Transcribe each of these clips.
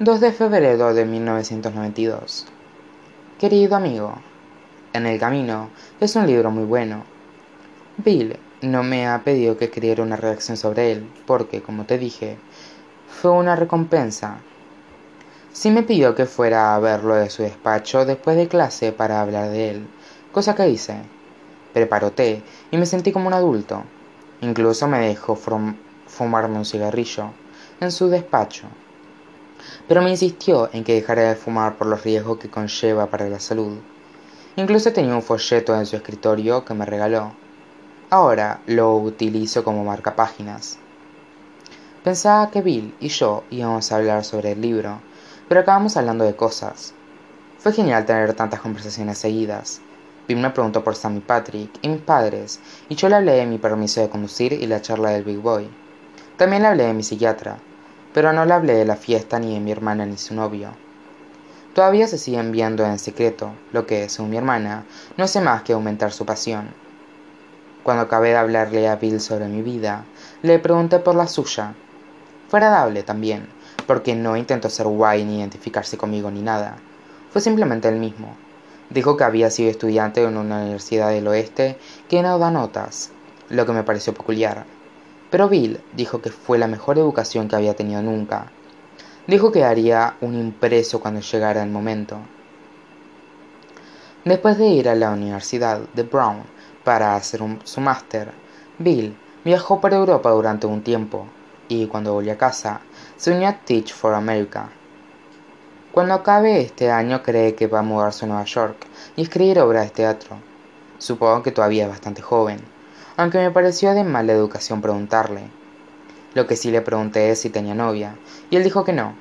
2 de febrero de 1992 Querido amigo, En el camino es un libro muy bueno. Bill no me ha pedido que escribiera una reacción sobre él, porque, como te dije, fue una recompensa. Sí me pidió que fuera a verlo de su despacho después de clase para hablar de él, cosa que hice. Preparó té y me sentí como un adulto. Incluso me dejó fumarme un cigarrillo en su despacho pero me insistió en que dejara de fumar por los riesgos que conlleva para la salud. Incluso tenía un folleto en su escritorio que me regaló. Ahora lo utilizo como marcapáginas. Pensaba que Bill y yo íbamos a hablar sobre el libro, pero acabamos hablando de cosas. Fue genial tener tantas conversaciones seguidas. Bill me preguntó por Sam y Patrick y mis padres, y yo le hablé de mi permiso de conducir y la charla del Big Boy. También le hablé de mi psiquiatra, pero no le hablé de la fiesta ni de mi hermana ni su novio. Todavía se siguen viendo en secreto, lo que, según mi hermana, no hace más que aumentar su pasión. Cuando acabé de hablarle a Bill sobre mi vida, le pregunté por la suya. Fue agradable también, porque no intentó ser guay ni identificarse conmigo ni nada. Fue simplemente el mismo. Dijo que había sido estudiante en una universidad del oeste que no da notas, lo que me pareció peculiar, pero Bill dijo que fue la mejor educación que había tenido nunca. Dijo que haría un impreso cuando llegara el momento. Después de ir a la Universidad de Brown para hacer su máster, Bill viajó por Europa durante un tiempo y cuando volvió a casa se unió a Teach for America. Cuando acabe este año cree que va a mudarse a Nueva York y escribir obras de teatro. Supongo que todavía es bastante joven aunque me pareció de mala educación preguntarle. Lo que sí le pregunté es si tenía novia, y él dijo que no.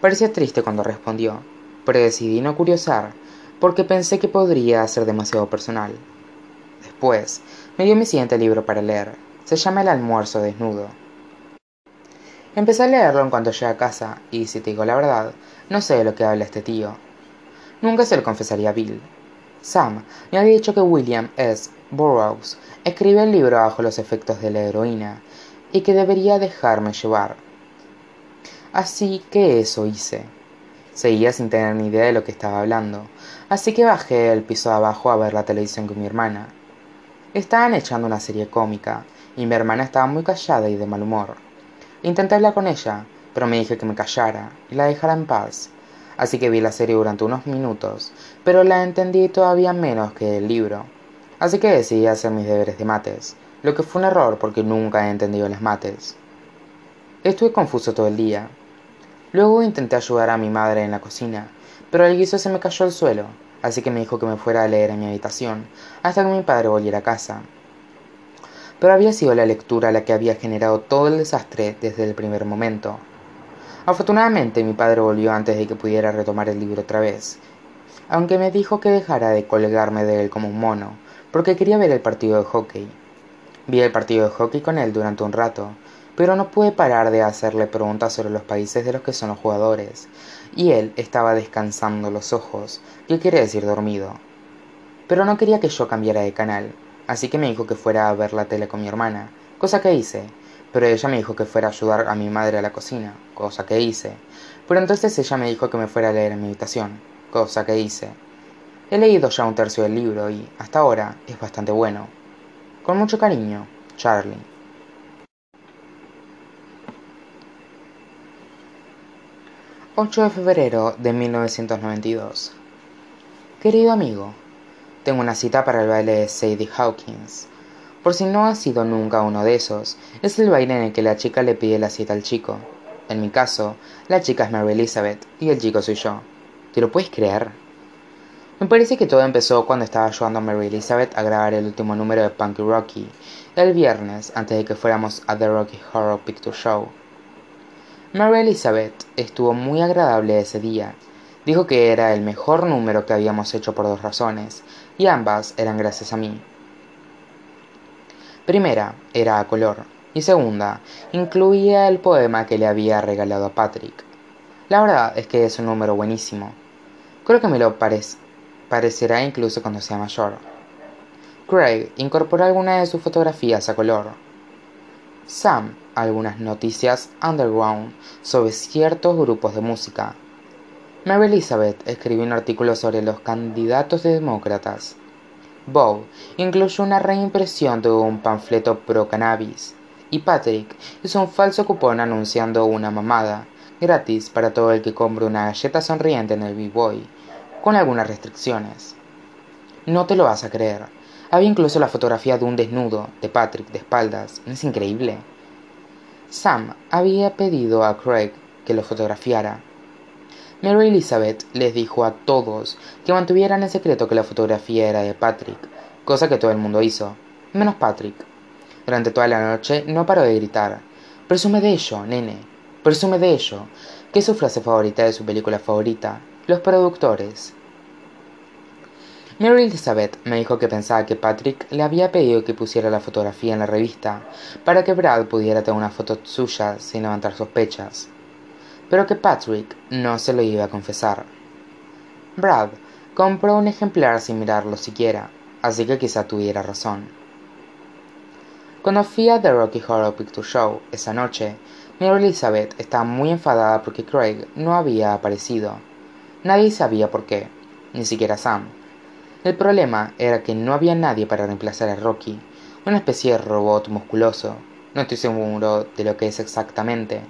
Parecía triste cuando respondió, pero decidí no curiosar, porque pensé que podría ser demasiado personal. Después, me dio mi siguiente libro para leer. Se llama El almuerzo desnudo. Empecé a leerlo en cuanto llegué a casa, y si te digo la verdad, no sé de lo que habla este tío. Nunca se lo confesaría a Bill. Sam me había dicho que William S. Burroughs escribe el libro bajo los efectos de la heroína y que debería dejarme llevar. Así que eso hice. Seguía sin tener ni idea de lo que estaba hablando, así que bajé al piso de abajo a ver la televisión con mi hermana. Estaban echando una serie cómica, y mi hermana estaba muy callada y de mal humor. Intenté hablar con ella, pero me dije que me callara y la dejara en paz. Así que vi la serie durante unos minutos, pero la entendí todavía menos que el libro así que decidí hacer mis deberes de mates, lo que fue un error porque nunca he entendido las mates. Estuve confuso todo el día. Luego intenté ayudar a mi madre en la cocina, pero el guiso se me cayó al suelo, así que me dijo que me fuera a leer en mi habitación, hasta que mi padre volviera a casa. Pero había sido la lectura la que había generado todo el desastre desde el primer momento. Afortunadamente mi padre volvió antes de que pudiera retomar el libro otra vez, aunque me dijo que dejara de colgarme de él como un mono, porque quería ver el partido de hockey. Vi el partido de hockey con él durante un rato, pero no pude parar de hacerle preguntas sobre los países de los que son los jugadores, y él estaba descansando los ojos, que quiere decir dormido. Pero no quería que yo cambiara de canal, así que me dijo que fuera a ver la tele con mi hermana, cosa que hice, pero ella me dijo que fuera a ayudar a mi madre a la cocina, cosa que hice. Pero entonces ella me dijo que me fuera a leer en mi habitación, cosa que hice. He leído ya un tercio del libro y, hasta ahora, es bastante bueno. Con mucho cariño, Charlie. 8 de febrero de 1992 Querido amigo, tengo una cita para el baile de Sadie Hawkins. Por si no ha sido nunca uno de esos, es el baile en el que la chica le pide la cita al chico. En mi caso, la chica es Mary Elizabeth y el chico soy yo. ¿Te lo puedes creer? Me parece que todo empezó cuando estaba ayudando a Mary Elizabeth a grabar el último número de Punky Rocky, el viernes antes de que fuéramos a The Rocky Horror Picture Show. Mary Elizabeth estuvo muy agradable ese día. Dijo que era el mejor número que habíamos hecho por dos razones, y ambas eran gracias a mí. Primera, era a color, y segunda, incluía el poema que le había regalado a Patrick. La verdad es que es un número buenísimo. Creo que me lo parece parecerá incluso cuando sea mayor. Craig incorporó algunas de sus fotografías a color. Sam algunas noticias underground sobre ciertos grupos de música. Mary Elizabeth escribió un artículo sobre los candidatos demócratas. Bob incluyó una reimpresión de un panfleto pro cannabis. Y Patrick hizo un falso cupón anunciando una mamada gratis para todo el que compre una galleta sonriente en el B-Boy, con algunas restricciones. No te lo vas a creer. Había incluso la fotografía de un desnudo de Patrick de espaldas. ¿No es increíble? Sam había pedido a Craig que lo fotografiara. Mary Elizabeth les dijo a todos que mantuvieran en secreto que la fotografía era de Patrick, cosa que todo el mundo hizo, menos Patrick. Durante toda la noche no paró de gritar: Presume de ello, nene, presume de ello, que es su frase favorita de su película favorita, Los productores. Mary Elizabeth me dijo que pensaba que Patrick le había pedido que pusiera la fotografía en la revista para que Brad pudiera tener una foto suya sin levantar sospechas, pero que Patrick no se lo iba a confesar. Brad compró un ejemplar sin mirarlo siquiera, así que quizá tuviera razón. Cuando fui a The Rocky Horror Picture Show esa noche, Mary Elizabeth estaba muy enfadada porque Craig no había aparecido. Nadie sabía por qué, ni siquiera Sam. El problema era que no había nadie para reemplazar a Rocky, una especie de robot musculoso. No estoy seguro de lo que es exactamente.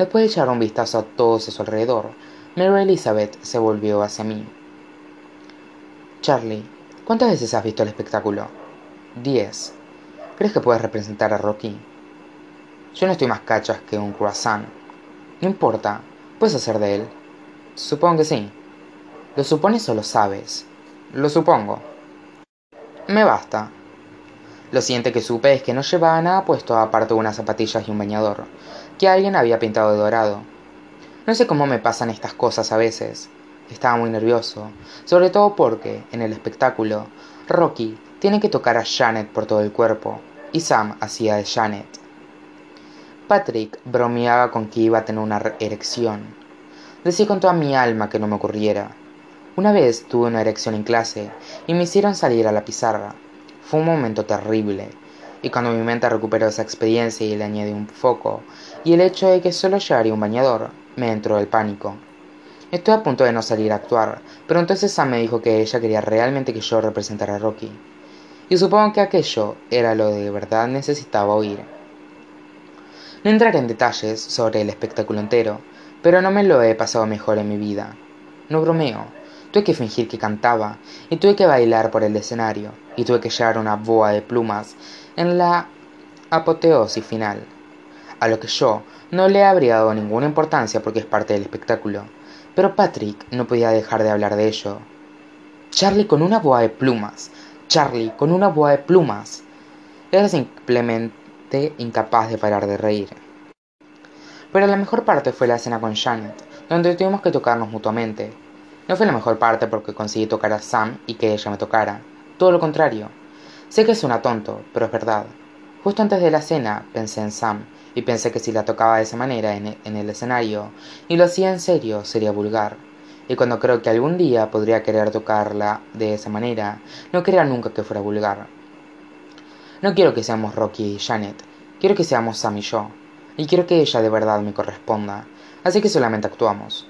Después de echar un vistazo a todos a su alrededor, Mary Elizabeth se volvió hacia mí. Charlie, ¿cuántas veces has visto el espectáculo? Diez. ¿Crees que puedes representar a Rocky? Yo no estoy más cachas que un croissant. No importa, puedes hacer de él. Supongo que sí. ¿Lo supones o lo sabes? Lo supongo. Me basta. Lo siguiente que supe es que no llevaba nada puesto aparte de unas zapatillas y un bañador, que alguien había pintado de dorado. No sé cómo me pasan estas cosas a veces. Estaba muy nervioso, sobre todo porque, en el espectáculo, Rocky tiene que tocar a Janet por todo el cuerpo, y Sam hacía de Janet. Patrick bromeaba con que iba a tener una erección. Decía con toda mi alma que no me ocurriera, una vez tuve una erección en clase y me hicieron salir a la pizarra. Fue un momento terrible, y cuando mi mente recuperó esa experiencia y le añadí un foco, y el hecho de que solo llevaría un bañador, me entró el pánico. Estoy a punto de no salir a actuar, pero entonces Sam me dijo que ella quería realmente que yo representara a Rocky. Y supongo que aquello era lo de verdad necesitaba oír. No entraré en detalles sobre el espectáculo entero, pero no me lo he pasado mejor en mi vida. No bromeo, Tuve que fingir que cantaba, y tuve que bailar por el escenario, y tuve que llevar una boa de plumas en la apoteosis final, a lo que yo no le habría dado ninguna importancia porque es parte del espectáculo. Pero Patrick no podía dejar de hablar de ello. Charlie con una boa de plumas. Charlie con una boa de plumas. Era simplemente incapaz de parar de reír. Pero la mejor parte fue la escena con Janet, donde tuvimos que tocarnos mutuamente, no fue la mejor parte porque conseguí tocar a Sam y que ella me tocara. Todo lo contrario. Sé que suena tonto, pero es verdad. Justo antes de la cena pensé en Sam y pensé que si la tocaba de esa manera en el escenario y lo hacía en serio sería vulgar. Y cuando creo que algún día podría querer tocarla de esa manera, no quería nunca que fuera vulgar. No quiero que seamos Rocky y Janet, quiero que seamos Sam y yo, y quiero que ella de verdad me corresponda, así que solamente actuamos.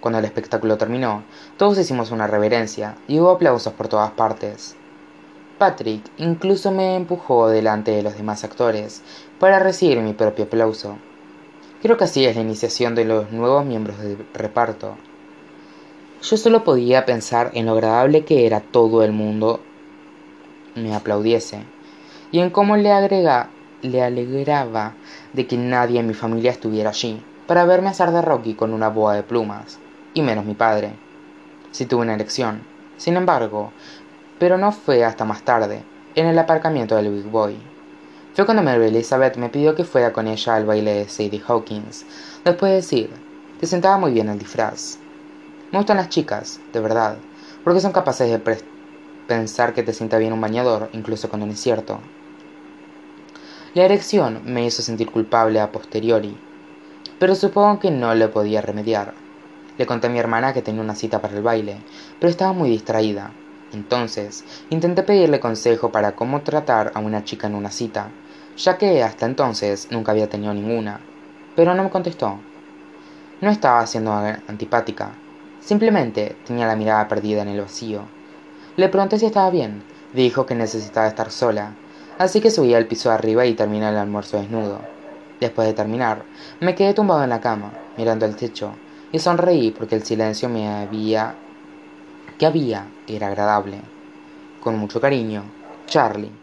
Cuando el espectáculo terminó, todos hicimos una reverencia y hubo aplausos por todas partes. Patrick incluso me empujó delante de los demás actores para recibir mi propio aplauso. Creo que así es la iniciación de los nuevos miembros del reparto. Yo solo podía pensar en lo agradable que era todo el mundo me aplaudiese y en cómo le agrega le alegraba de que nadie en mi familia estuviera allí para verme hacer de Rocky con una boa de plumas y menos mi padre. Si tuve una elección, sin embargo, pero no fue hasta más tarde, en el aparcamiento del Big Boy. Fue cuando Mary Elizabeth me pidió que fuera con ella al baile de Sadie Hawkins, después de decir, te sentaba muy bien el disfraz. Me gustan las chicas, de verdad, porque son capaces de pensar que te sienta bien un bañador, incluso cuando no es cierto. La erección me hizo sentir culpable a posteriori, pero supongo que no lo podía remediar. Le conté a mi hermana que tenía una cita para el baile, pero estaba muy distraída. Entonces, intenté pedirle consejo para cómo tratar a una chica en una cita, ya que hasta entonces nunca había tenido ninguna, pero no me contestó. No estaba siendo antipática, simplemente tenía la mirada perdida en el vacío. Le pregunté si estaba bien, dijo que necesitaba estar sola, así que subí al piso de arriba y terminé el almuerzo desnudo. Después de terminar, me quedé tumbado en la cama, mirando el techo, y sonreí porque el silencio me había... que había era agradable. Con mucho cariño, Charlie.